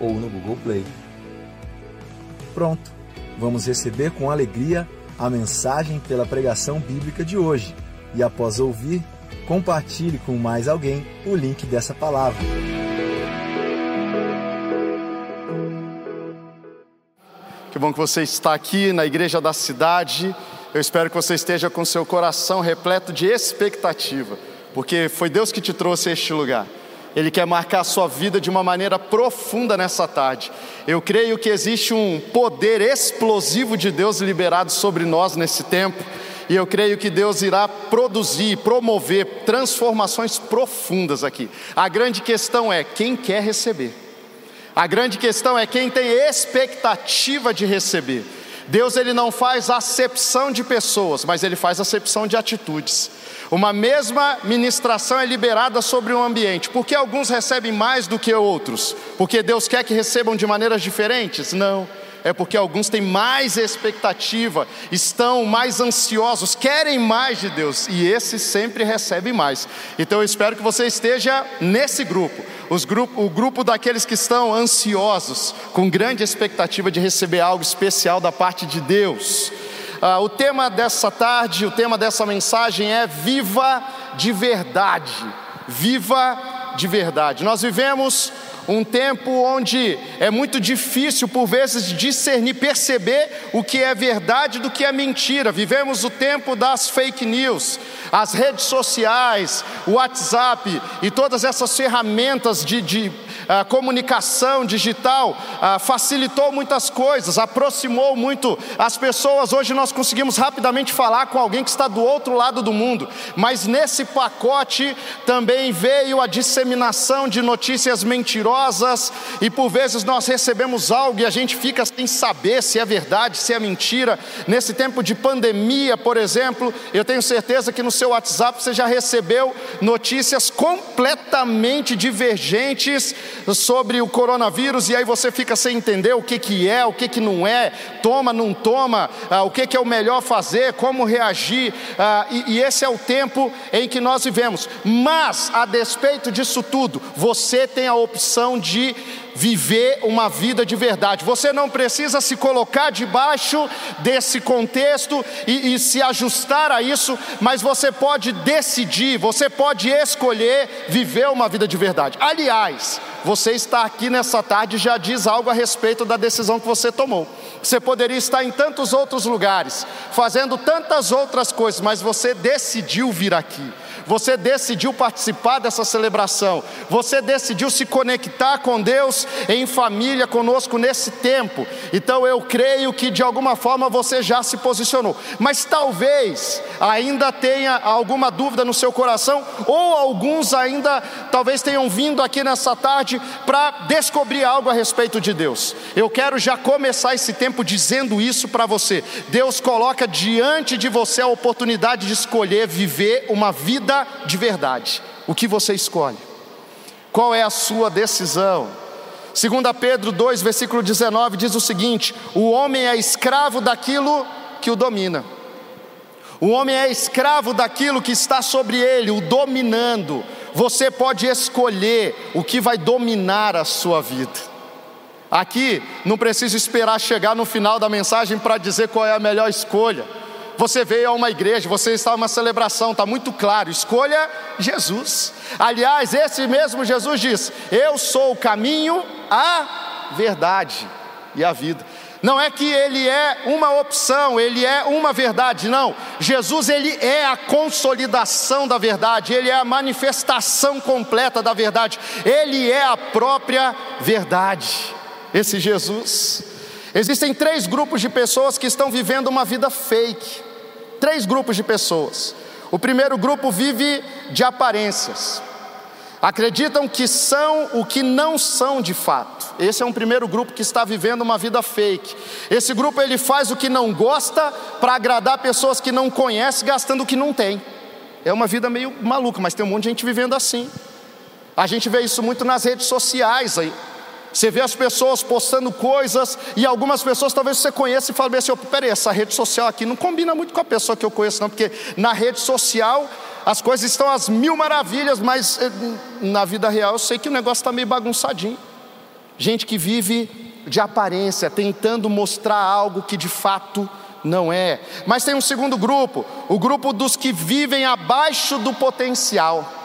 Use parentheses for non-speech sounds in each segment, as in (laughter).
ou no Google Play. Pronto, vamos receber com alegria a mensagem pela pregação bíblica de hoje. E após ouvir, compartilhe com mais alguém o link dessa palavra. Que bom que você está aqui na igreja da cidade. Eu espero que você esteja com seu coração repleto de expectativa, porque foi Deus que te trouxe a este lugar. Ele quer marcar a sua vida de uma maneira profunda nessa tarde. Eu creio que existe um poder explosivo de Deus liberado sobre nós nesse tempo, e eu creio que Deus irá produzir, promover transformações profundas aqui. A grande questão é quem quer receber. A grande questão é quem tem expectativa de receber. Deus ele não faz acepção de pessoas, mas ele faz acepção de atitudes. Uma mesma ministração é liberada sobre um ambiente. Por que alguns recebem mais do que outros? Porque Deus quer que recebam de maneiras diferentes? Não é porque alguns têm mais expectativa, estão mais ansiosos, querem mais de Deus, e esses sempre recebem mais. Então eu espero que você esteja nesse grupo, grupo o grupo daqueles que estão ansiosos, com grande expectativa de receber algo especial da parte de Deus. Ah, o tema dessa tarde, o tema dessa mensagem é Viva de Verdade. Viva de Verdade. Nós vivemos um tempo onde é muito difícil, por vezes, discernir, perceber o que é verdade do que é mentira. Vivemos o tempo das fake news, as redes sociais, o WhatsApp e todas essas ferramentas de, de a comunicação digital facilitou muitas coisas, aproximou muito as pessoas. Hoje nós conseguimos rapidamente falar com alguém que está do outro lado do mundo, mas nesse pacote também veio a disseminação de notícias mentirosas, e por vezes nós recebemos algo e a gente fica sem saber se é verdade, se é mentira. Nesse tempo de pandemia, por exemplo, eu tenho certeza que no seu WhatsApp você já recebeu notícias completamente divergentes sobre o coronavírus e aí você fica sem entender o que, que é, o que, que não é, toma, não toma, ah, o que, que é o melhor fazer, como reagir, ah, e, e esse é o tempo em que nós vivemos. Mas, a despeito disso tudo, você tem a opção de viver uma vida de verdade. Você não precisa se colocar debaixo desse contexto e, e, se ajustar a isso, mas você pode decidir, você pode escolher viver uma vida de verdade. Aliás, você está aqui nessa tarde já diz algo a respeito da decisão que você tomou. Você poderia estar em tantos outros lugares, fazendo tantas outras coisas, mas você decidiu vir aqui você decidiu participar dessa celebração, você decidiu se conectar com Deus em família conosco nesse tempo. Então eu creio que de alguma forma você já se posicionou, mas talvez ainda tenha alguma dúvida no seu coração, ou alguns ainda talvez tenham vindo aqui nessa tarde para descobrir algo a respeito de Deus. Eu quero já começar esse tempo dizendo isso para você. Deus coloca diante de você a oportunidade de escolher viver uma vida de verdade. O que você escolhe? Qual é a sua decisão? 2 Pedro 2, versículo 19 diz o seguinte: O homem é escravo daquilo que o domina. O homem é escravo daquilo que está sobre ele, o dominando. Você pode escolher o que vai dominar a sua vida. Aqui não precisa esperar chegar no final da mensagem para dizer qual é a melhor escolha. Você veio a uma igreja, você está em uma celebração, está muito claro, escolha Jesus. Aliás, esse mesmo Jesus diz: Eu sou o caminho, a verdade e a vida. Não é que ele é uma opção, ele é uma verdade, não. Jesus ele é a consolidação da verdade, ele é a manifestação completa da verdade, ele é a própria verdade. Esse Jesus. Existem três grupos de pessoas que estão vivendo uma vida fake três grupos de pessoas. O primeiro grupo vive de aparências. acreditam que são o que não são de fato. Esse é um primeiro grupo que está vivendo uma vida fake. Esse grupo ele faz o que não gosta para agradar pessoas que não conhece, gastando o que não tem. É uma vida meio maluca, mas tem um monte de gente vivendo assim. A gente vê isso muito nas redes sociais aí. Você vê as pessoas postando coisas e algumas pessoas talvez você conheça e fala assim: oh, peraí, essa rede social aqui não combina muito com a pessoa que eu conheço, não, porque na rede social as coisas estão às mil maravilhas, mas eh, na vida real eu sei que o negócio está meio bagunçadinho. Gente que vive de aparência, tentando mostrar algo que de fato não é. Mas tem um segundo grupo, o grupo dos que vivem abaixo do potencial.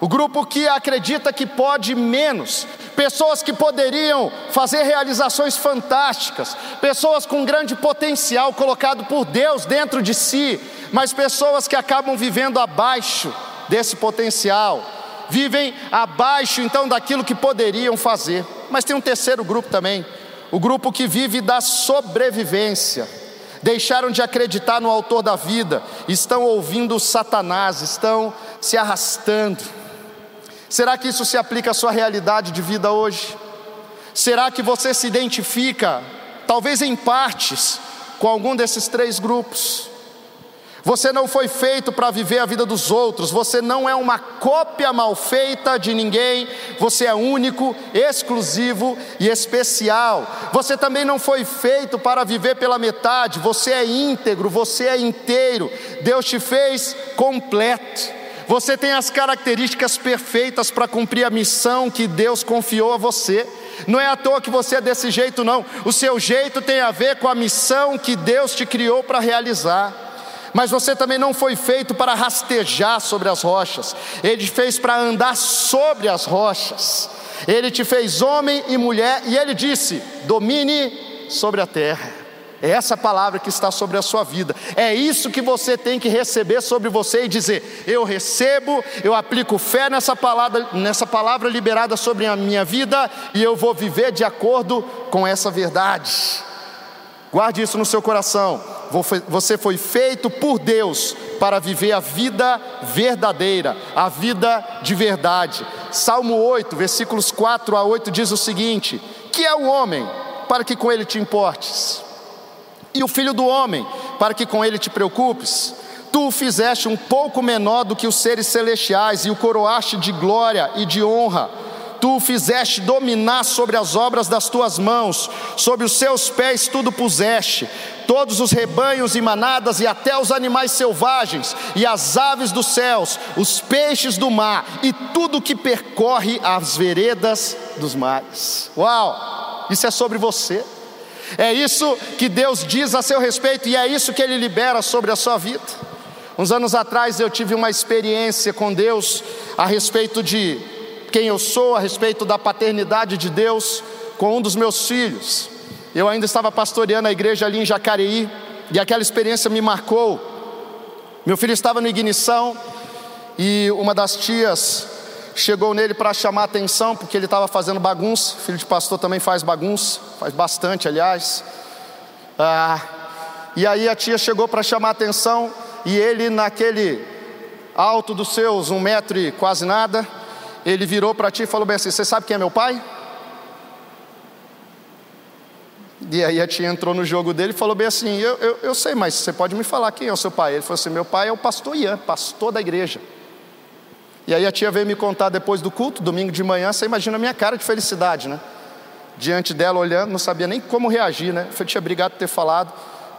O grupo que acredita que pode menos, pessoas que poderiam fazer realizações fantásticas, pessoas com grande potencial colocado por Deus dentro de si, mas pessoas que acabam vivendo abaixo desse potencial, vivem abaixo então daquilo que poderiam fazer. Mas tem um terceiro grupo também, o grupo que vive da sobrevivência. Deixaram de acreditar no autor da vida, estão ouvindo Satanás, estão se arrastando Será que isso se aplica à sua realidade de vida hoje? Será que você se identifica, talvez em partes, com algum desses três grupos? Você não foi feito para viver a vida dos outros, você não é uma cópia mal feita de ninguém, você é único, exclusivo e especial. Você também não foi feito para viver pela metade, você é íntegro, você é inteiro, Deus te fez completo. Você tem as características perfeitas para cumprir a missão que Deus confiou a você. Não é à toa que você é desse jeito, não. O seu jeito tem a ver com a missão que Deus te criou para realizar. Mas você também não foi feito para rastejar sobre as rochas, Ele te fez para andar sobre as rochas. Ele te fez homem e mulher, e Ele disse: domine sobre a terra. É essa palavra que está sobre a sua vida. É isso que você tem que receber sobre você e dizer: Eu recebo, eu aplico fé nessa palavra, nessa palavra liberada sobre a minha vida e eu vou viver de acordo com essa verdade. Guarde isso no seu coração. Você foi feito por Deus para viver a vida verdadeira, a vida de verdade. Salmo 8, versículos 4 a 8 diz o seguinte: Que é o homem para que com ele te importes? E o filho do homem, para que com ele te preocupes. Tu o fizeste um pouco menor do que os seres celestiais e o coroaste de glória e de honra. Tu o fizeste dominar sobre as obras das tuas mãos, sobre os seus pés tudo puseste, todos os rebanhos e manadas, e até os animais selvagens, e as aves dos céus, os peixes do mar, e tudo que percorre as veredas dos mares. Uau! Isso é sobre você. É isso que Deus diz a seu respeito e é isso que Ele libera sobre a sua vida. Uns anos atrás eu tive uma experiência com Deus a respeito de quem eu sou, a respeito da paternidade de Deus com um dos meus filhos. Eu ainda estava pastoreando a igreja ali em Jacareí e aquela experiência me marcou. Meu filho estava no ignição e uma das tias chegou nele para chamar atenção, porque ele estava fazendo bagunça. Filho de pastor também faz bagunça, faz bastante, aliás. Ah, e aí a tia chegou para chamar atenção, e ele, naquele alto dos seus, um metro e quase nada, ele virou para ti e falou bem assim: Você sabe quem é meu pai? E aí a tia entrou no jogo dele e falou bem assim: eu, eu, eu sei, mas você pode me falar quem é o seu pai? Ele falou assim: Meu pai é o pastor Ian, pastor da igreja. E aí a tia veio me contar depois do culto, domingo de manhã, você imagina a minha cara de felicidade, né? Diante dela, olhando, não sabia nem como reagir, né? Falei, tia, obrigado por ter falado,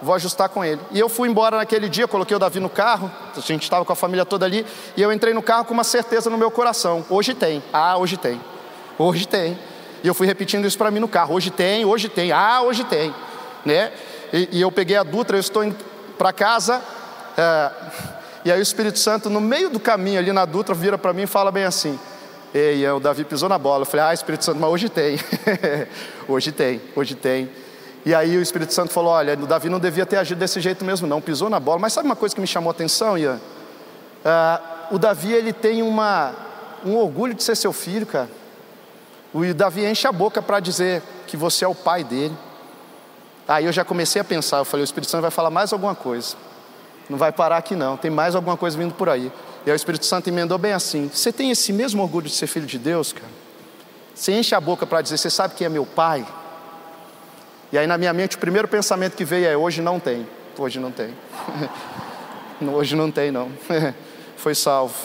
vou ajustar com ele. E eu fui embora naquele dia, coloquei o Davi no carro, a gente estava com a família toda ali, e eu entrei no carro com uma certeza no meu coração: hoje tem, ah, hoje tem, hoje tem. E eu fui repetindo isso para mim no carro: hoje tem, hoje tem, ah, hoje tem, né? E, e eu peguei a Dutra, eu estou indo para casa. É, e aí o Espírito Santo, no meio do caminho ali na Dutra, vira para mim e fala bem assim: Ei, o Davi pisou na bola. Eu falei: Ah, Espírito Santo, mas hoje tem. (laughs) hoje tem, hoje tem. E aí o Espírito Santo falou: Olha, o Davi não devia ter agido desse jeito mesmo, não. Pisou na bola. Mas sabe uma coisa que me chamou a atenção, Ian? Ah, o Davi, ele tem uma, um orgulho de ser seu filho, cara. O Davi enche a boca para dizer que você é o pai dele. Aí eu já comecei a pensar, eu falei, o Espírito Santo vai falar mais alguma coisa. Não vai parar aqui não, tem mais alguma coisa vindo por aí. E aí o Espírito Santo emendou bem assim: Você tem esse mesmo orgulho de ser filho de Deus, cara? Você enche a boca para dizer: Você sabe quem é meu pai? E aí na minha mente o primeiro pensamento que veio é: Hoje não tem. Hoje não tem. (laughs) hoje não tem, não. (laughs) Foi salvo.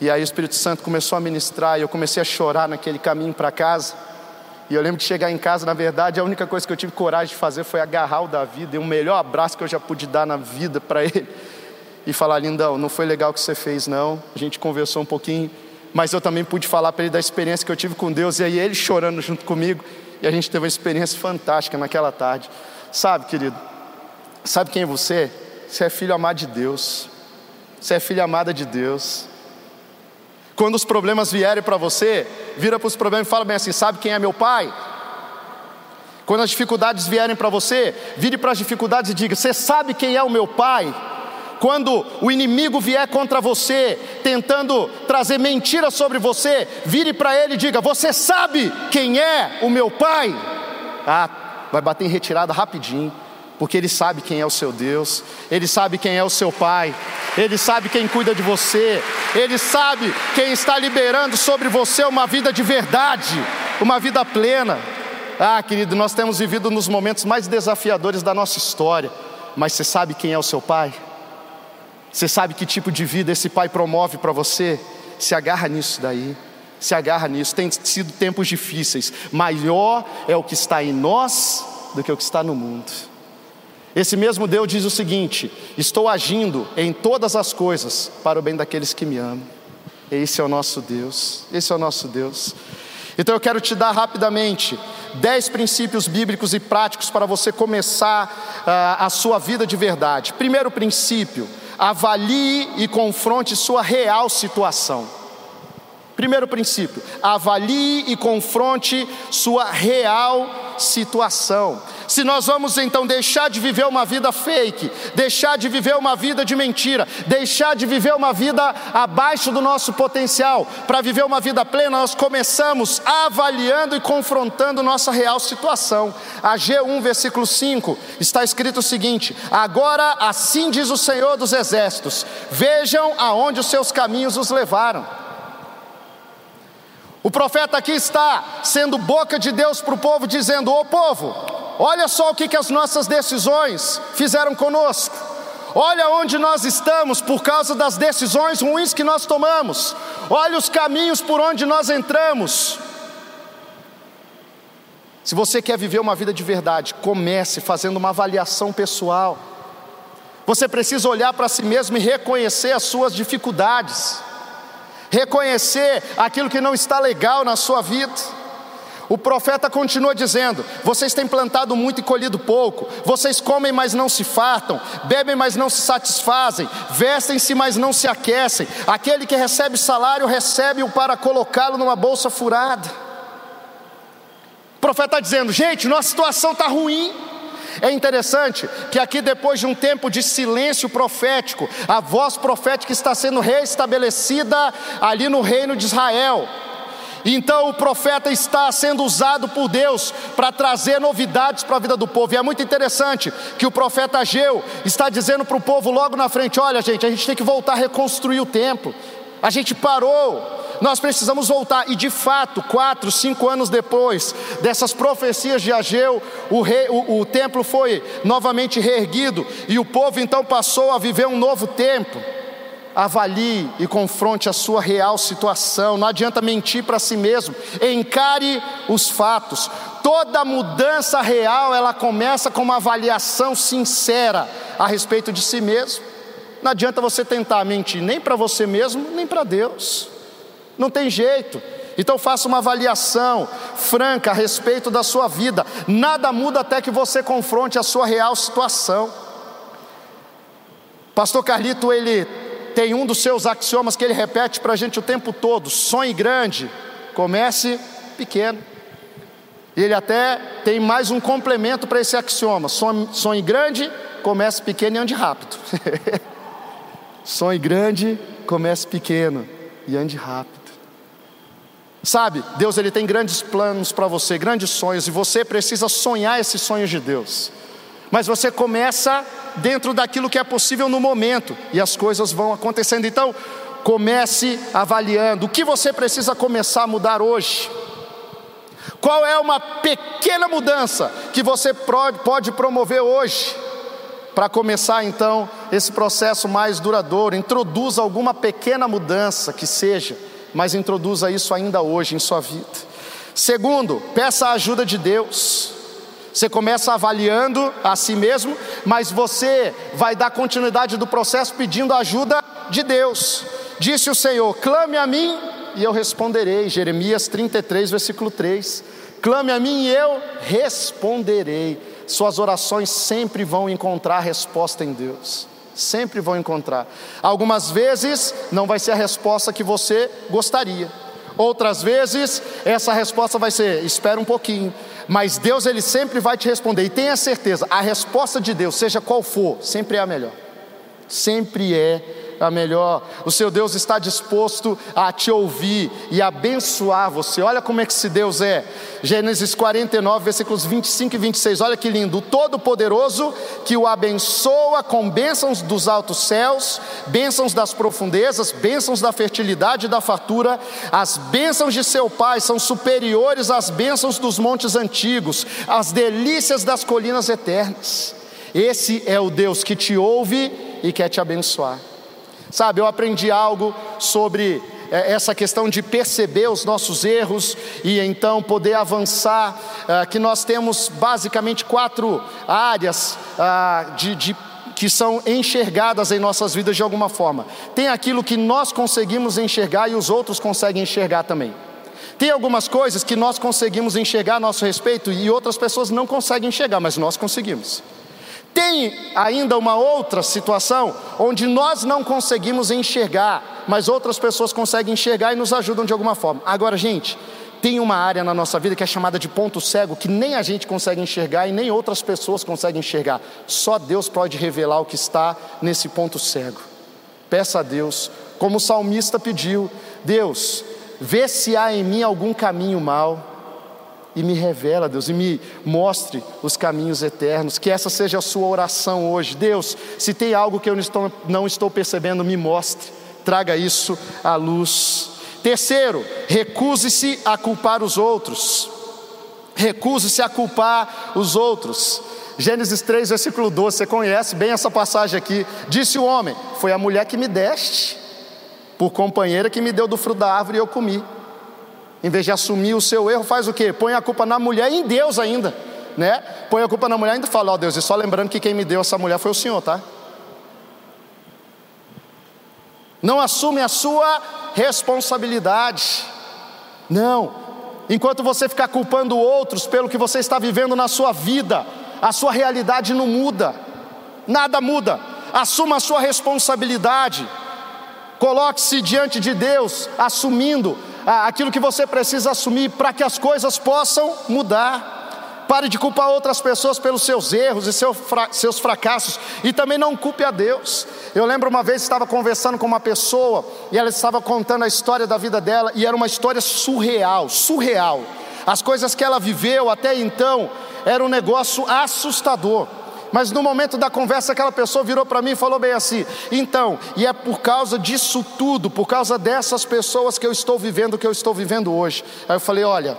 E aí o Espírito Santo começou a ministrar e eu comecei a chorar naquele caminho para casa. E eu lembro de chegar em casa, na verdade, a única coisa que eu tive coragem de fazer foi agarrar o Davi, dei o melhor abraço que eu já pude dar na vida para ele. E falar, lindão, não foi legal o que você fez, não. A gente conversou um pouquinho, mas eu também pude falar para ele da experiência que eu tive com Deus. E aí ele chorando junto comigo. E a gente teve uma experiência fantástica naquela tarde. Sabe, querido, sabe quem é você? Você é filho amado de Deus. Você é filha amada de Deus. Quando os problemas vierem para você, vira para os problemas e fala bem assim: sabe quem é meu pai? Quando as dificuldades vierem para você, vire para as dificuldades e diga: Você sabe quem é o meu pai? Quando o inimigo vier contra você, tentando trazer mentira sobre você, vire para ele e diga: Você sabe quem é o meu pai? Ah, vai bater em retirada rapidinho porque Ele sabe quem é o seu Deus, Ele sabe quem é o seu Pai, Ele sabe quem cuida de você, Ele sabe quem está liberando sobre você uma vida de verdade, uma vida plena. Ah, querido, nós temos vivido nos momentos mais desafiadores da nossa história, mas você sabe quem é o seu Pai? Você sabe que tipo de vida esse Pai promove para você? Se agarra nisso daí se agarra nisso. Tem sido tempos difíceis. Maior é o que está em nós do que o que está no mundo. Esse mesmo Deus diz o seguinte: Estou agindo em todas as coisas para o bem daqueles que me amam. Esse é o nosso Deus, esse é o nosso Deus. Então eu quero te dar rapidamente dez princípios bíblicos e práticos para você começar uh, a sua vida de verdade. Primeiro princípio: avalie e confronte sua real situação. Primeiro princípio: avalie e confronte sua real situação. Se nós vamos então deixar de viver uma vida fake, deixar de viver uma vida de mentira, deixar de viver uma vida abaixo do nosso potencial, para viver uma vida plena, nós começamos avaliando e confrontando nossa real situação. A G1, versículo 5, está escrito o seguinte: Agora assim diz o Senhor dos Exércitos: Vejam aonde os seus caminhos os levaram. O profeta aqui está sendo boca de Deus para o povo, dizendo: Ô povo, Olha só o que, que as nossas decisões fizeram conosco. Olha onde nós estamos por causa das decisões ruins que nós tomamos. Olha os caminhos por onde nós entramos. Se você quer viver uma vida de verdade, comece fazendo uma avaliação pessoal. Você precisa olhar para si mesmo e reconhecer as suas dificuldades, reconhecer aquilo que não está legal na sua vida. O profeta continua dizendo: Vocês têm plantado muito e colhido pouco, vocês comem, mas não se fartam, bebem, mas não se satisfazem, vestem-se, mas não se aquecem. Aquele que recebe salário, recebe-o para colocá-lo numa bolsa furada. O profeta está dizendo: Gente, nossa situação está ruim. É interessante que aqui, depois de um tempo de silêncio profético, a voz profética está sendo reestabelecida ali no reino de Israel. Então o profeta está sendo usado por Deus para trazer novidades para a vida do povo. E é muito interessante que o profeta Ageu está dizendo para o povo logo na frente: olha, gente, a gente tem que voltar a reconstruir o templo. A gente parou, nós precisamos voltar. E de fato, quatro, cinco anos depois dessas profecias de Ageu, o, rei, o, o templo foi novamente reerguido e o povo então passou a viver um novo tempo avalie e confronte a sua real situação. Não adianta mentir para si mesmo. Encare os fatos. Toda mudança real, ela começa com uma avaliação sincera a respeito de si mesmo. Não adianta você tentar mentir nem para você mesmo, nem para Deus. Não tem jeito. Então faça uma avaliação franca a respeito da sua vida. Nada muda até que você confronte a sua real situação. Pastor Carlito, ele tem um dos seus axiomas que ele repete para a gente o tempo todo: sonhe grande, comece pequeno. Ele até tem mais um complemento para esse axioma: sonhe, sonhe grande, comece pequeno e ande rápido. (laughs) sonhe grande, comece pequeno e ande rápido. Sabe, Deus ele tem grandes planos para você, grandes sonhos, e você precisa sonhar esses sonhos de Deus. Mas você começa dentro daquilo que é possível no momento, e as coisas vão acontecendo. Então, comece avaliando o que você precisa começar a mudar hoje. Qual é uma pequena mudança que você pode promover hoje? Para começar então esse processo mais duradouro, introduza alguma pequena mudança que seja, mas introduza isso ainda hoje em sua vida. Segundo, peça a ajuda de Deus. Você começa avaliando a si mesmo, mas você vai dar continuidade do processo pedindo ajuda de Deus. Disse o Senhor: clame a mim e eu responderei. Jeremias 33, versículo 3. Clame a mim e eu responderei. Suas orações sempre vão encontrar resposta em Deus. Sempre vão encontrar. Algumas vezes não vai ser a resposta que você gostaria. Outras vezes essa resposta vai ser: espera um pouquinho. Mas Deus ele sempre vai te responder. E tenha certeza, a resposta de Deus, seja qual for, sempre é a melhor. Sempre é a melhor. O seu Deus está disposto a te ouvir e abençoar você. Olha como é que esse Deus é. Gênesis 49, versículos 25 e 26. Olha que lindo. O Todo-Poderoso que o abençoa com bênçãos dos altos céus, bênçãos das profundezas, bênçãos da fertilidade e da fartura. As bênçãos de seu Pai são superiores às bênçãos dos montes antigos, às delícias das colinas eternas. Esse é o Deus que te ouve e quer te abençoar. Sabe, eu aprendi algo sobre é, essa questão de perceber os nossos erros e então poder avançar, é, que nós temos basicamente quatro áreas ah, de, de que são enxergadas em nossas vidas de alguma forma. Tem aquilo que nós conseguimos enxergar e os outros conseguem enxergar também. Tem algumas coisas que nós conseguimos enxergar a nosso respeito e outras pessoas não conseguem enxergar, mas nós conseguimos. Tem ainda uma outra situação onde nós não conseguimos enxergar, mas outras pessoas conseguem enxergar e nos ajudam de alguma forma. Agora, gente, tem uma área na nossa vida que é chamada de ponto cego, que nem a gente consegue enxergar e nem outras pessoas conseguem enxergar. Só Deus pode revelar o que está nesse ponto cego. Peça a Deus, como o salmista pediu: Deus, vê se há em mim algum caminho mal e me revela, Deus, e me mostre os caminhos eternos. Que essa seja a sua oração hoje. Deus, se tem algo que eu não estou, não estou percebendo, me mostre, traga isso à luz. Terceiro, recuse-se a culpar os outros. Recuse-se a culpar os outros. Gênesis 3, versículo 12, você conhece bem essa passagem aqui. Disse o homem: Foi a mulher que me deste, por companheira que me deu do fruto da árvore e eu comi. Em vez de assumir o seu erro, faz o quê? Põe a culpa na mulher e em Deus ainda, né? Põe a culpa na mulher e ainda fala, ó oh, Deus, e só lembrando que quem me deu essa mulher foi o Senhor, tá? Não assume a sua responsabilidade. Não. Enquanto você ficar culpando outros pelo que você está vivendo na sua vida, a sua realidade não muda. Nada muda. Assuma a sua responsabilidade. Coloque-se diante de Deus, assumindo aquilo que você precisa assumir para que as coisas possam mudar. Pare de culpar outras pessoas pelos seus erros e seus fracassos e também não culpe a Deus. Eu lembro uma vez estava conversando com uma pessoa e ela estava contando a história da vida dela e era uma história surreal, surreal. As coisas que ela viveu até então era um negócio assustador. Mas no momento da conversa, aquela pessoa virou para mim e falou bem assim: então, e é por causa disso tudo, por causa dessas pessoas que eu estou vivendo o que eu estou vivendo hoje. Aí eu falei: olha,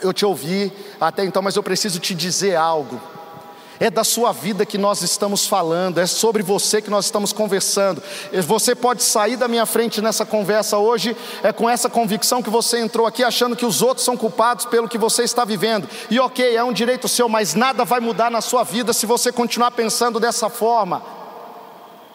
eu te ouvi até então, mas eu preciso te dizer algo é da sua vida que nós estamos falando, é sobre você que nós estamos conversando. Você pode sair da minha frente nessa conversa hoje, é com essa convicção que você entrou aqui, achando que os outros são culpados pelo que você está vivendo. E ok, é um direito seu, mas nada vai mudar na sua vida se você continuar pensando dessa forma.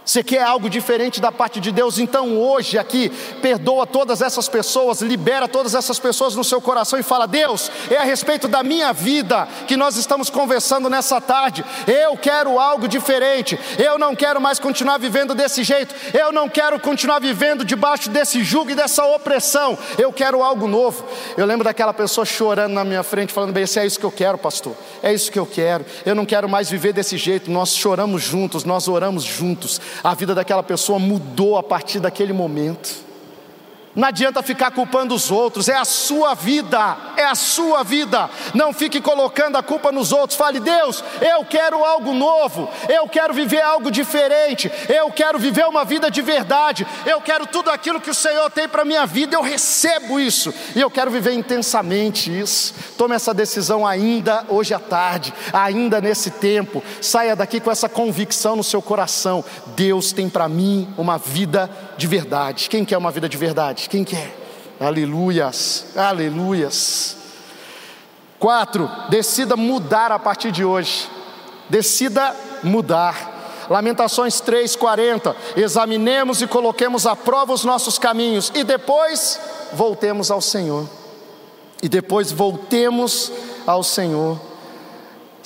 Você quer algo diferente da parte de Deus? Então hoje aqui, perdoa todas essas pessoas, libera todas essas pessoas no seu coração e fala: Deus, é a respeito da minha vida que nós estamos conversando nessa tarde. Eu quero algo diferente. Eu não quero mais continuar vivendo desse jeito. Eu não quero continuar vivendo debaixo desse jugo e dessa opressão. Eu quero algo novo. Eu lembro daquela pessoa chorando na minha frente, falando: Bem, é isso que eu quero, pastor. É isso que eu quero. Eu não quero mais viver desse jeito. Nós choramos juntos, nós oramos juntos a vida daquela pessoa mudou a partir daquele momento. Não adianta ficar culpando os outros, é a sua vida. é a sua vida. Não fique colocando a culpa nos outros. Fale, Deus, eu quero algo novo, eu quero viver algo diferente, eu quero viver uma vida de verdade, eu quero tudo aquilo que o Senhor tem para a minha vida, eu recebo isso e eu quero viver intensamente isso. Tome essa decisão ainda hoje à tarde, ainda nesse tempo. Saia daqui com essa convicção no seu coração: Deus tem para mim uma vida de verdade. Quem quer uma vida de verdade? Quem quer? Aleluias, aleluias. Quatro, decida mudar a partir de hoje. Decida mudar. Lamentações 3:40. Examinemos e coloquemos à prova os nossos caminhos e depois voltemos ao Senhor. E depois voltemos ao Senhor.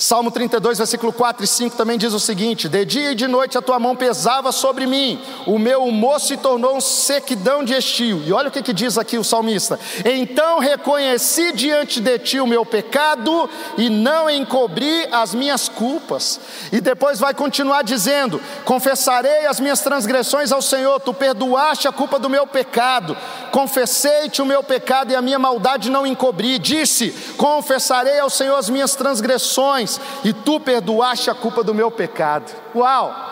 Salmo 32, versículo 4 e 5 também diz o seguinte: De dia e de noite a tua mão pesava sobre mim, o meu humor se tornou um sequidão de estio. E olha o que, que diz aqui o salmista: Então reconheci diante de ti o meu pecado e não encobri as minhas culpas. E depois vai continuar dizendo: Confessarei as minhas transgressões ao Senhor, tu perdoaste a culpa do meu pecado. Confessei-te o meu pecado e a minha maldade não encobri. Disse: Confessarei ao Senhor as minhas transgressões e tu perdoaste a culpa do meu pecado. Uau!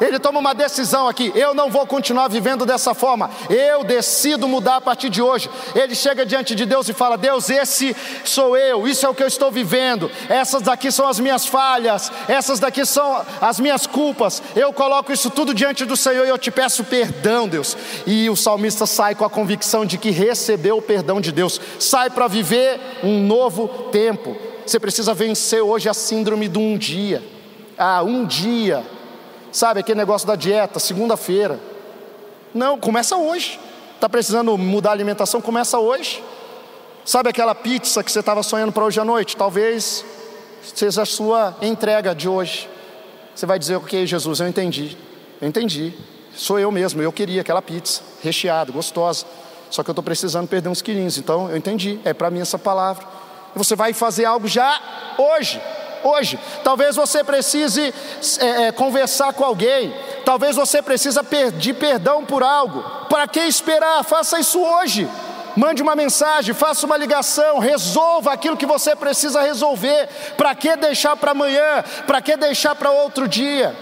Ele toma uma decisão aqui: eu não vou continuar vivendo dessa forma, eu decido mudar a partir de hoje. Ele chega diante de Deus e fala: Deus, esse sou eu, isso é o que eu estou vivendo, essas daqui são as minhas falhas, essas daqui são as minhas culpas. Eu coloco isso tudo diante do Senhor e eu te peço perdão, Deus. E o salmista sai com a convicção de que recebeu o perdão de Deus, sai para viver um novo tempo. Você precisa vencer hoje a síndrome do um dia. Ah, um dia. Sabe aquele negócio da dieta, segunda-feira. Não, começa hoje. Está precisando mudar a alimentação? Começa hoje. Sabe aquela pizza que você estava sonhando para hoje à noite? Talvez seja a sua entrega de hoje. Você vai dizer, ok, Jesus, eu entendi. Eu entendi. Sou eu mesmo, eu queria aquela pizza, recheada, gostosa. Só que eu estou precisando perder uns quilinhos. Então eu entendi, é para mim essa palavra. Você vai fazer algo já hoje. Hoje, talvez você precise é, é, conversar com alguém, talvez você precisa pedir perdão por algo. Para que esperar? Faça isso hoje. Mande uma mensagem, faça uma ligação, resolva aquilo que você precisa resolver. Para que deixar para amanhã? Para que deixar para outro dia?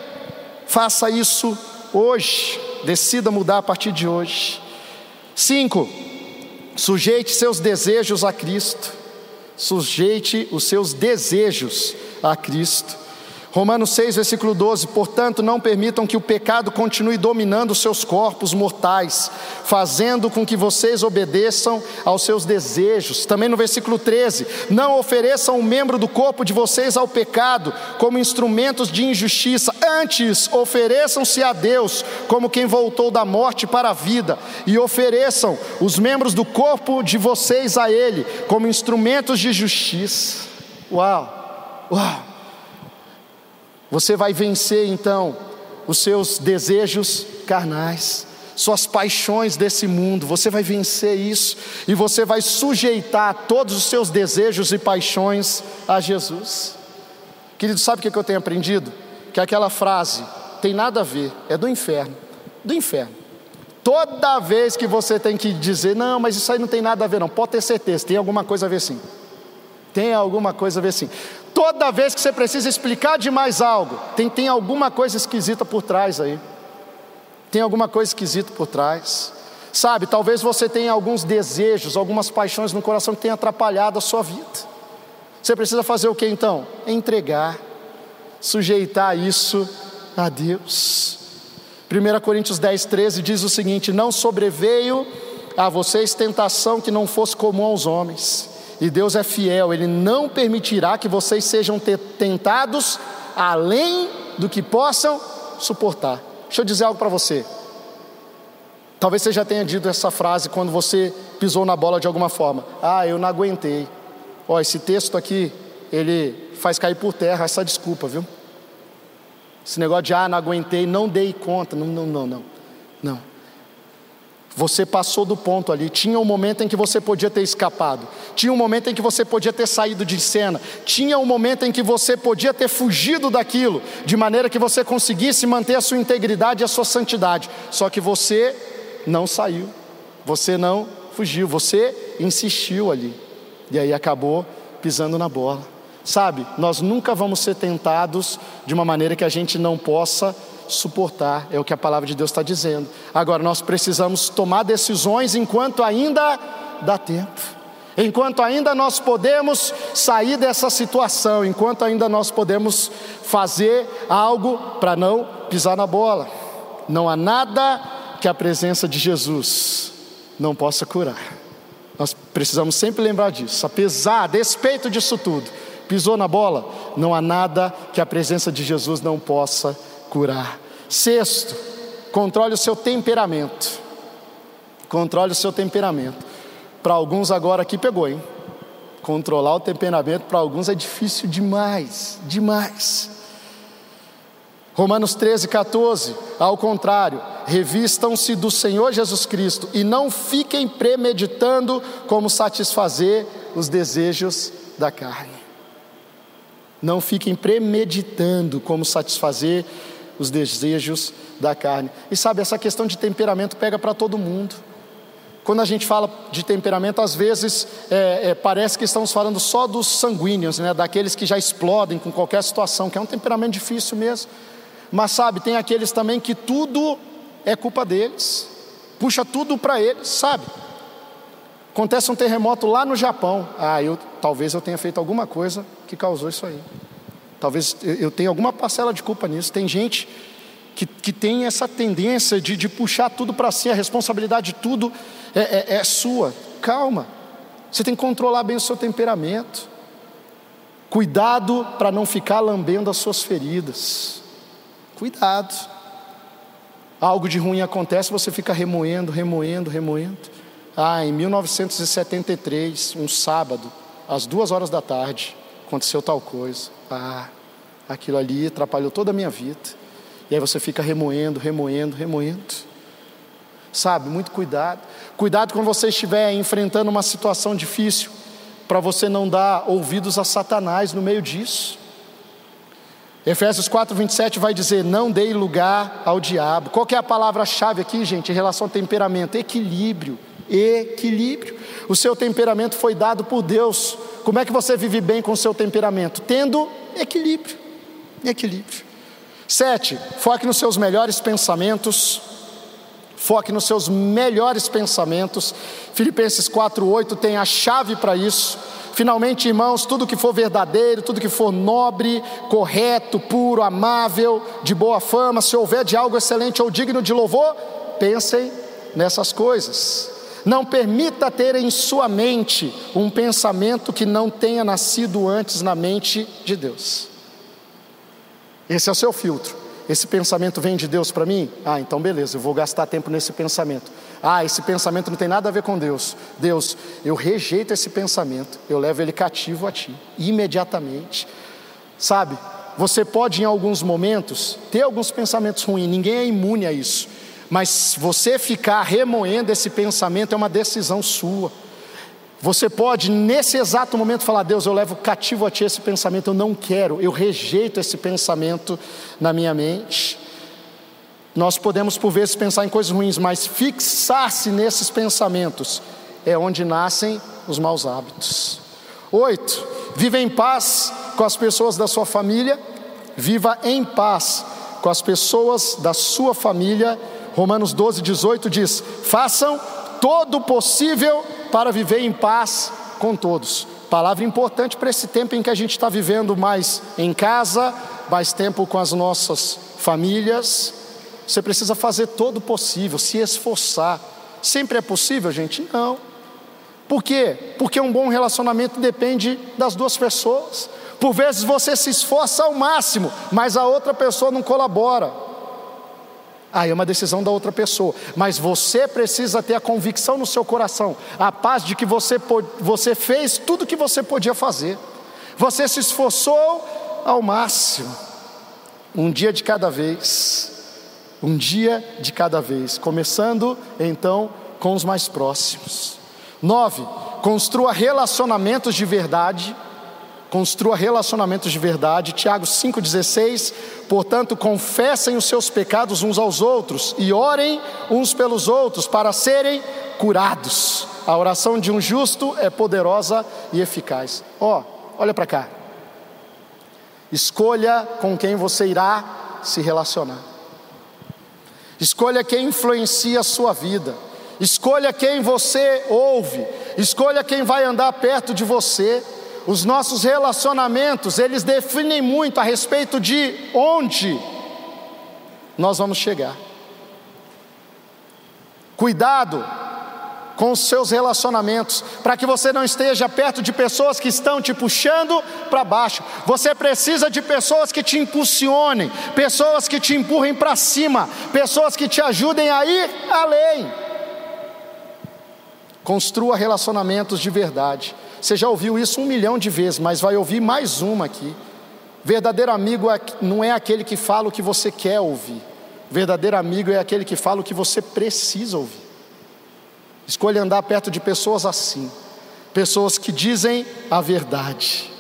Faça isso hoje. Decida mudar a partir de hoje. Cinco, sujeite seus desejos a Cristo sujeite os seus desejos a Cristo. Romanos 6, versículo 12: Portanto, não permitam que o pecado continue dominando seus corpos mortais, fazendo com que vocês obedeçam aos seus desejos. Também no versículo 13: Não ofereçam um membro do corpo de vocês ao pecado como instrumentos de injustiça, antes ofereçam-se a Deus como quem voltou da morte para a vida, e ofereçam os membros do corpo de vocês a Ele como instrumentos de justiça. Uau! Uau! Você vai vencer então os seus desejos carnais, suas paixões desse mundo, você vai vencer isso e você vai sujeitar todos os seus desejos e paixões a Jesus. Querido, sabe o que eu tenho aprendido? Que aquela frase tem nada a ver, é do inferno, do inferno. Toda vez que você tem que dizer, não, mas isso aí não tem nada a ver, não, pode ter certeza, tem alguma coisa a ver sim. Tem alguma coisa a ver sim. Toda vez que você precisa explicar demais algo, tem, tem alguma coisa esquisita por trás aí. Tem alguma coisa esquisita por trás. Sabe, talvez você tenha alguns desejos, algumas paixões no coração que tenham atrapalhado a sua vida. Você precisa fazer o que então? Entregar, sujeitar isso a Deus. 1 Coríntios 10, 13 diz o seguinte: Não sobreveio a vocês tentação que não fosse comum aos homens e Deus é fiel, Ele não permitirá que vocês sejam tentados além do que possam suportar. Deixa eu dizer algo para você. Talvez você já tenha dito essa frase quando você pisou na bola de alguma forma. Ah, eu não aguentei. Ó, esse texto aqui, ele faz cair por terra essa desculpa, viu? Esse negócio de ah, não aguentei, não dei conta. Não, não, não, não. Não. Você passou do ponto ali. Tinha um momento em que você podia ter escapado. Tinha um momento em que você podia ter saído de cena. Tinha um momento em que você podia ter fugido daquilo, de maneira que você conseguisse manter a sua integridade e a sua santidade. Só que você não saiu. Você não fugiu. Você insistiu ali. E aí acabou pisando na bola. Sabe, nós nunca vamos ser tentados de uma maneira que a gente não possa suportar, é o que a palavra de Deus está dizendo. Agora, nós precisamos tomar decisões enquanto ainda dá tempo, enquanto ainda nós podemos sair dessa situação, enquanto ainda nós podemos fazer algo para não pisar na bola. Não há nada que a presença de Jesus não possa curar. Nós precisamos sempre lembrar disso, apesar, a despeito disso tudo, pisou na bola, não há nada que a presença de Jesus não possa curar. Sexto, controle o seu temperamento. Controle o seu temperamento. Para alguns agora aqui pegou, hein? Controlar o temperamento para alguns é difícil demais, demais. Romanos 13, 14, ao contrário, revistam-se do Senhor Jesus Cristo e não fiquem premeditando como satisfazer os desejos da carne. Não fiquem premeditando como satisfazer os desejos da carne. E sabe, essa questão de temperamento pega para todo mundo. Quando a gente fala de temperamento, às vezes é, é, parece que estamos falando só dos sanguíneos, né? daqueles que já explodem com qualquer situação, que é um temperamento difícil mesmo. Mas sabe, tem aqueles também que tudo é culpa deles, puxa tudo para eles, sabe? Acontece um terremoto lá no Japão. Ah, eu talvez eu tenha feito alguma coisa que causou isso aí. Talvez eu tenha alguma parcela de culpa nisso. Tem gente que, que tem essa tendência de, de puxar tudo para si, a responsabilidade de tudo é, é, é sua. Calma, você tem que controlar bem o seu temperamento. Cuidado para não ficar lambendo as suas feridas. Cuidado. Algo de ruim acontece, você fica remoendo, remoendo, remoendo. Ah, em 1973, um sábado, às duas horas da tarde, aconteceu tal coisa. Ah, aquilo ali atrapalhou toda a minha vida. E aí você fica remoendo, remoendo, remoendo. Sabe, muito cuidado. Cuidado quando você estiver enfrentando uma situação difícil, para você não dar ouvidos a Satanás no meio disso. Efésios 4, 27 vai dizer: Não dei lugar ao diabo. Qual é a palavra-chave aqui, gente, em relação ao temperamento? Equilíbrio equilíbrio. O seu temperamento foi dado por Deus. Como é que você vive bem com o seu temperamento? Tendo equilíbrio. Equilíbrio. Sete, foque nos seus melhores pensamentos. Foque nos seus melhores pensamentos. Filipenses 4:8 tem a chave para isso. Finalmente, irmãos, tudo que for verdadeiro, tudo que for nobre, correto, puro, amável, de boa fama, se houver de algo excelente ou digno de louvor, pensem nessas coisas. Não permita ter em sua mente um pensamento que não tenha nascido antes na mente de Deus. Esse é o seu filtro. Esse pensamento vem de Deus para mim? Ah, então beleza, eu vou gastar tempo nesse pensamento. Ah, esse pensamento não tem nada a ver com Deus. Deus, eu rejeito esse pensamento, eu levo ele cativo a ti, imediatamente. Sabe, você pode em alguns momentos ter alguns pensamentos ruins, ninguém é imune a isso. Mas você ficar remoendo esse pensamento é uma decisão sua. Você pode, nesse exato momento, falar: Deus, eu levo cativo a ti esse pensamento, eu não quero, eu rejeito esse pensamento na minha mente. Nós podemos, por vezes, pensar em coisas ruins, mas fixar-se nesses pensamentos é onde nascem os maus hábitos. Oito, viva em paz com as pessoas da sua família, viva em paz com as pessoas da sua família Romanos 12, 18 diz: façam todo o possível para viver em paz com todos. Palavra importante para esse tempo em que a gente está vivendo mais em casa, mais tempo com as nossas famílias. Você precisa fazer todo o possível, se esforçar. Sempre é possível, gente? Não. Por quê? Porque um bom relacionamento depende das duas pessoas. Por vezes você se esforça ao máximo, mas a outra pessoa não colabora. Aí é uma decisão da outra pessoa, mas você precisa ter a convicção no seu coração, a paz de que você, você fez tudo o que você podia fazer, você se esforçou ao máximo, um dia de cada vez, um dia de cada vez, começando então com os mais próximos. Nove, construa relacionamentos de verdade construa relacionamentos de verdade. Tiago 5,16. Portanto, confessem os seus pecados uns aos outros e orem uns pelos outros para serem Curados. A oração de um justo é poderosa e eficaz. Ó, oh, olha para cá. Escolha com quem você irá se relacionar. Escolha quem influencia a sua vida. Escolha quem você ouve. Escolha quem vai andar perto de você. Os nossos relacionamentos, eles definem muito a respeito de onde nós vamos chegar. Cuidado com os seus relacionamentos, para que você não esteja perto de pessoas que estão te puxando para baixo. Você precisa de pessoas que te impulsionem, pessoas que te empurrem para cima, pessoas que te ajudem a ir além. Construa relacionamentos de verdade. Você já ouviu isso um milhão de vezes, mas vai ouvir mais uma aqui. Verdadeiro amigo é, não é aquele que fala o que você quer ouvir. Verdadeiro amigo é aquele que fala o que você precisa ouvir. Escolha andar perto de pessoas assim, pessoas que dizem a verdade.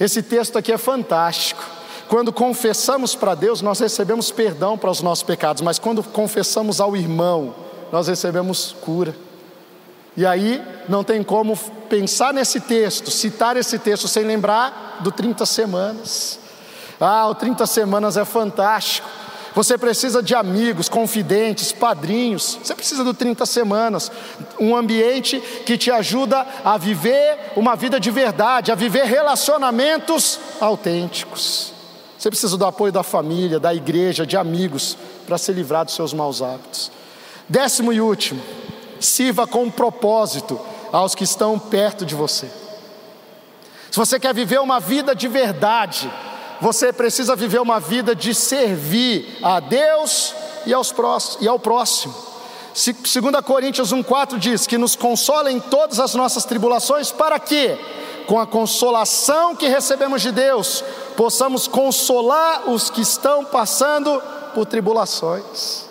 Esse texto aqui é fantástico. Quando confessamos para Deus, nós recebemos perdão para os nossos pecados, mas quando confessamos ao irmão, nós recebemos cura. E aí não tem como pensar nesse texto, citar esse texto sem lembrar do 30 semanas. Ah, o 30 semanas é fantástico. Você precisa de amigos, confidentes, padrinhos. Você precisa do 30 semanas, um ambiente que te ajuda a viver uma vida de verdade, a viver relacionamentos autênticos. Você precisa do apoio da família, da igreja, de amigos para se livrar dos seus maus hábitos. Décimo e último, sirva com propósito aos que estão perto de você. Se você quer viver uma vida de verdade, você precisa viver uma vida de servir a Deus e, aos próximos, e ao próximo. 2 Coríntios 1,4 diz que nos consola em todas as nossas tribulações, para que, com a consolação que recebemos de Deus, possamos consolar os que estão passando por tribulações.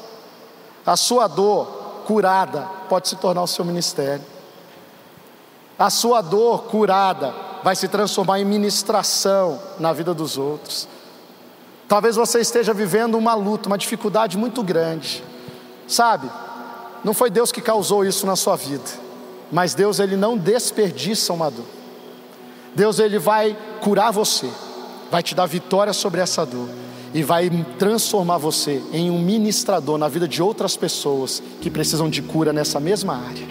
A sua dor curada pode se tornar o seu ministério. A sua dor curada vai se transformar em ministração na vida dos outros. Talvez você esteja vivendo uma luta, uma dificuldade muito grande. Sabe? Não foi Deus que causou isso na sua vida, mas Deus ele não desperdiça uma dor. Deus ele vai curar você, vai te dar vitória sobre essa dor e vai transformar você em um ministrador na vida de outras pessoas que precisam de cura nessa mesma área.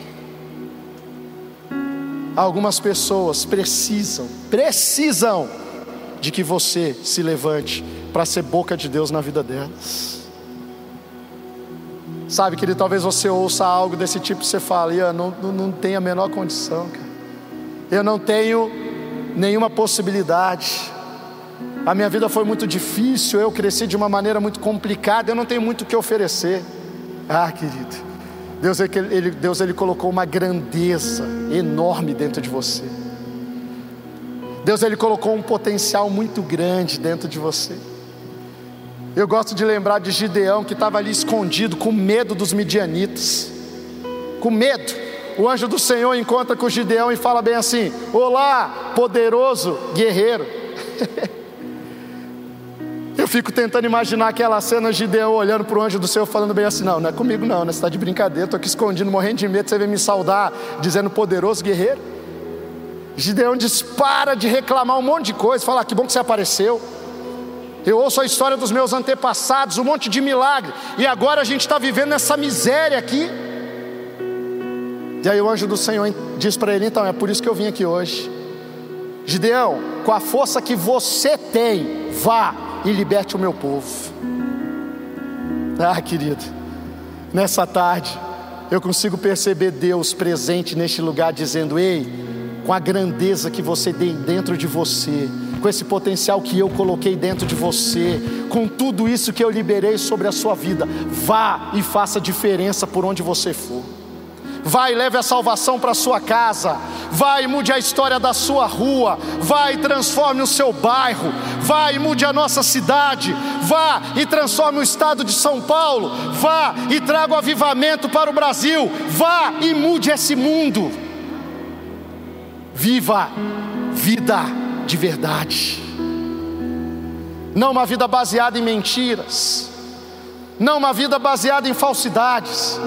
Algumas pessoas precisam, precisam de que você se levante para ser boca de Deus na vida delas. Sabe, querido, talvez você ouça algo desse tipo e você fale, eu não, não, não tenho a menor condição, cara. Eu não tenho nenhuma possibilidade. A minha vida foi muito difícil, eu cresci de uma maneira muito complicada, eu não tenho muito o que oferecer. Ah, querido, Deus ele, Deus ele colocou uma grandeza enorme dentro de você. Deus ele colocou um potencial muito grande dentro de você. Eu gosto de lembrar de Gideão que estava ali escondido com medo dos midianitas. Com medo. O anjo do Senhor encontra com Gideão e fala bem assim: Olá, poderoso guerreiro. (laughs) Fico tentando imaginar aquela cena de Gideão olhando para o anjo do céu falando bem assim: não, não é comigo não, né? você está de brincadeira, estou aqui escondido, morrendo de medo, você vem me saudar, dizendo poderoso guerreiro. Gideão dispara de reclamar um monte de coisa, fala: que bom que você apareceu. Eu ouço a história dos meus antepassados, um monte de milagre, e agora a gente está vivendo essa miséria aqui. E aí o anjo do Senhor diz para ele: então, é por isso que eu vim aqui hoje. Gideão, com a força que você tem, vá e liberte o meu povo. Ah, querido, nessa tarde eu consigo perceber Deus presente neste lugar, dizendo: Ei, com a grandeza que você tem dentro de você, com esse potencial que eu coloquei dentro de você, com tudo isso que eu liberei sobre a sua vida, vá e faça diferença por onde você for. Vai leve a salvação para sua casa. Vai mude a história da sua rua. Vai transforme o seu bairro. Vai mude a nossa cidade. Vá e transforme o estado de São Paulo. Vá e traga o avivamento para o Brasil. Vá e mude esse mundo. Viva vida de verdade. Não uma vida baseada em mentiras. Não uma vida baseada em falsidades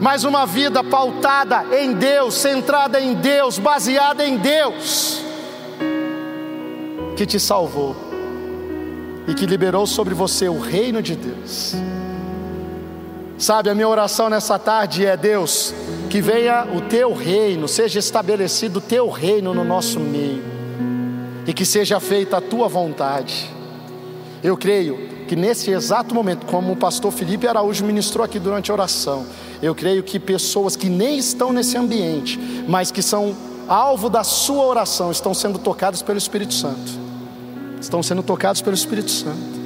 mas uma vida pautada em Deus, centrada em Deus, baseada em Deus, que te salvou e que liberou sobre você o reino de Deus. Sabe, a minha oração nessa tarde é: Deus, que venha o teu reino, seja estabelecido o teu reino no nosso meio, e que seja feita a tua vontade. Eu creio que nesse exato momento, como o pastor Felipe Araújo ministrou aqui durante a oração, eu creio que pessoas que nem estão nesse ambiente, mas que são alvo da sua oração, estão sendo tocadas pelo Espírito Santo. Estão sendo tocados pelo Espírito Santo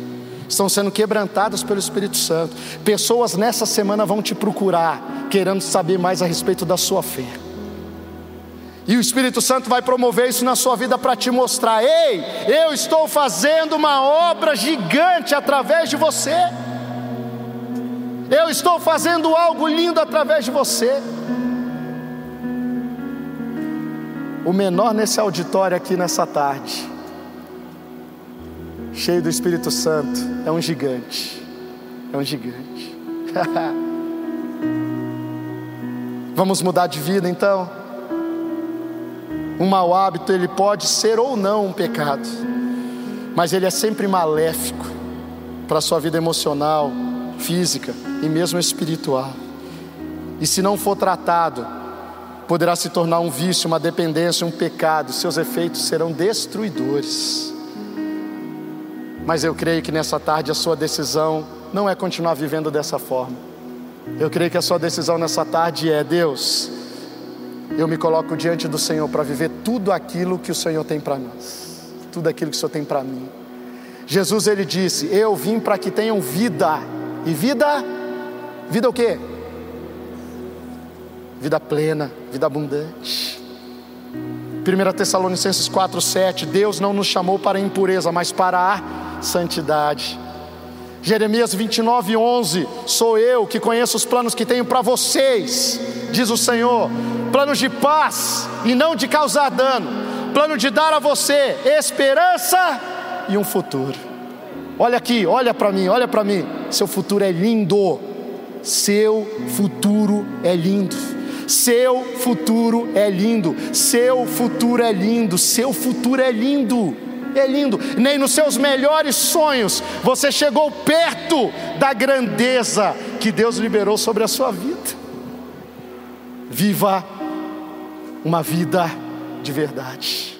estão sendo quebrantadas pelo Espírito Santo. Pessoas nessa semana vão te procurar, querendo saber mais a respeito da sua fé. E o Espírito Santo vai promover isso na sua vida para te mostrar: ei, eu estou fazendo uma obra gigante através de você. Eu estou fazendo algo lindo através de você. O menor nesse auditório aqui nessa tarde cheio do Espírito Santo, é um gigante. É um gigante. (laughs) Vamos mudar de vida então? Um mau hábito, ele pode ser ou não um pecado, mas ele é sempre maléfico para a sua vida emocional, física e mesmo espiritual. E se não for tratado, poderá se tornar um vício, uma dependência, um pecado, seus efeitos serão destruidores. Mas eu creio que nessa tarde a sua decisão não é continuar vivendo dessa forma. Eu creio que a sua decisão nessa tarde é: Deus, eu me coloco diante do Senhor para viver tudo aquilo que o Senhor tem para nós, tudo aquilo que o Senhor tem para mim. Jesus ele disse: Eu vim para que tenham vida, e vida, vida o quê? Vida plena, vida abundante. 1 Tessalonicenses 4,7: Deus não nos chamou para a impureza, mas para a santidade. Jeremias 29, 11: Sou eu que conheço os planos que tenho para vocês, diz o Senhor, planos de paz e não de causar dano, plano de dar a você esperança e um futuro. Olha aqui, olha para mim, olha para mim, seu futuro é lindo, seu futuro é lindo. Seu futuro é lindo, seu futuro é lindo, seu futuro é lindo é lindo, nem nos seus melhores sonhos você chegou perto da grandeza que Deus liberou sobre a sua vida. Viva uma vida de verdade.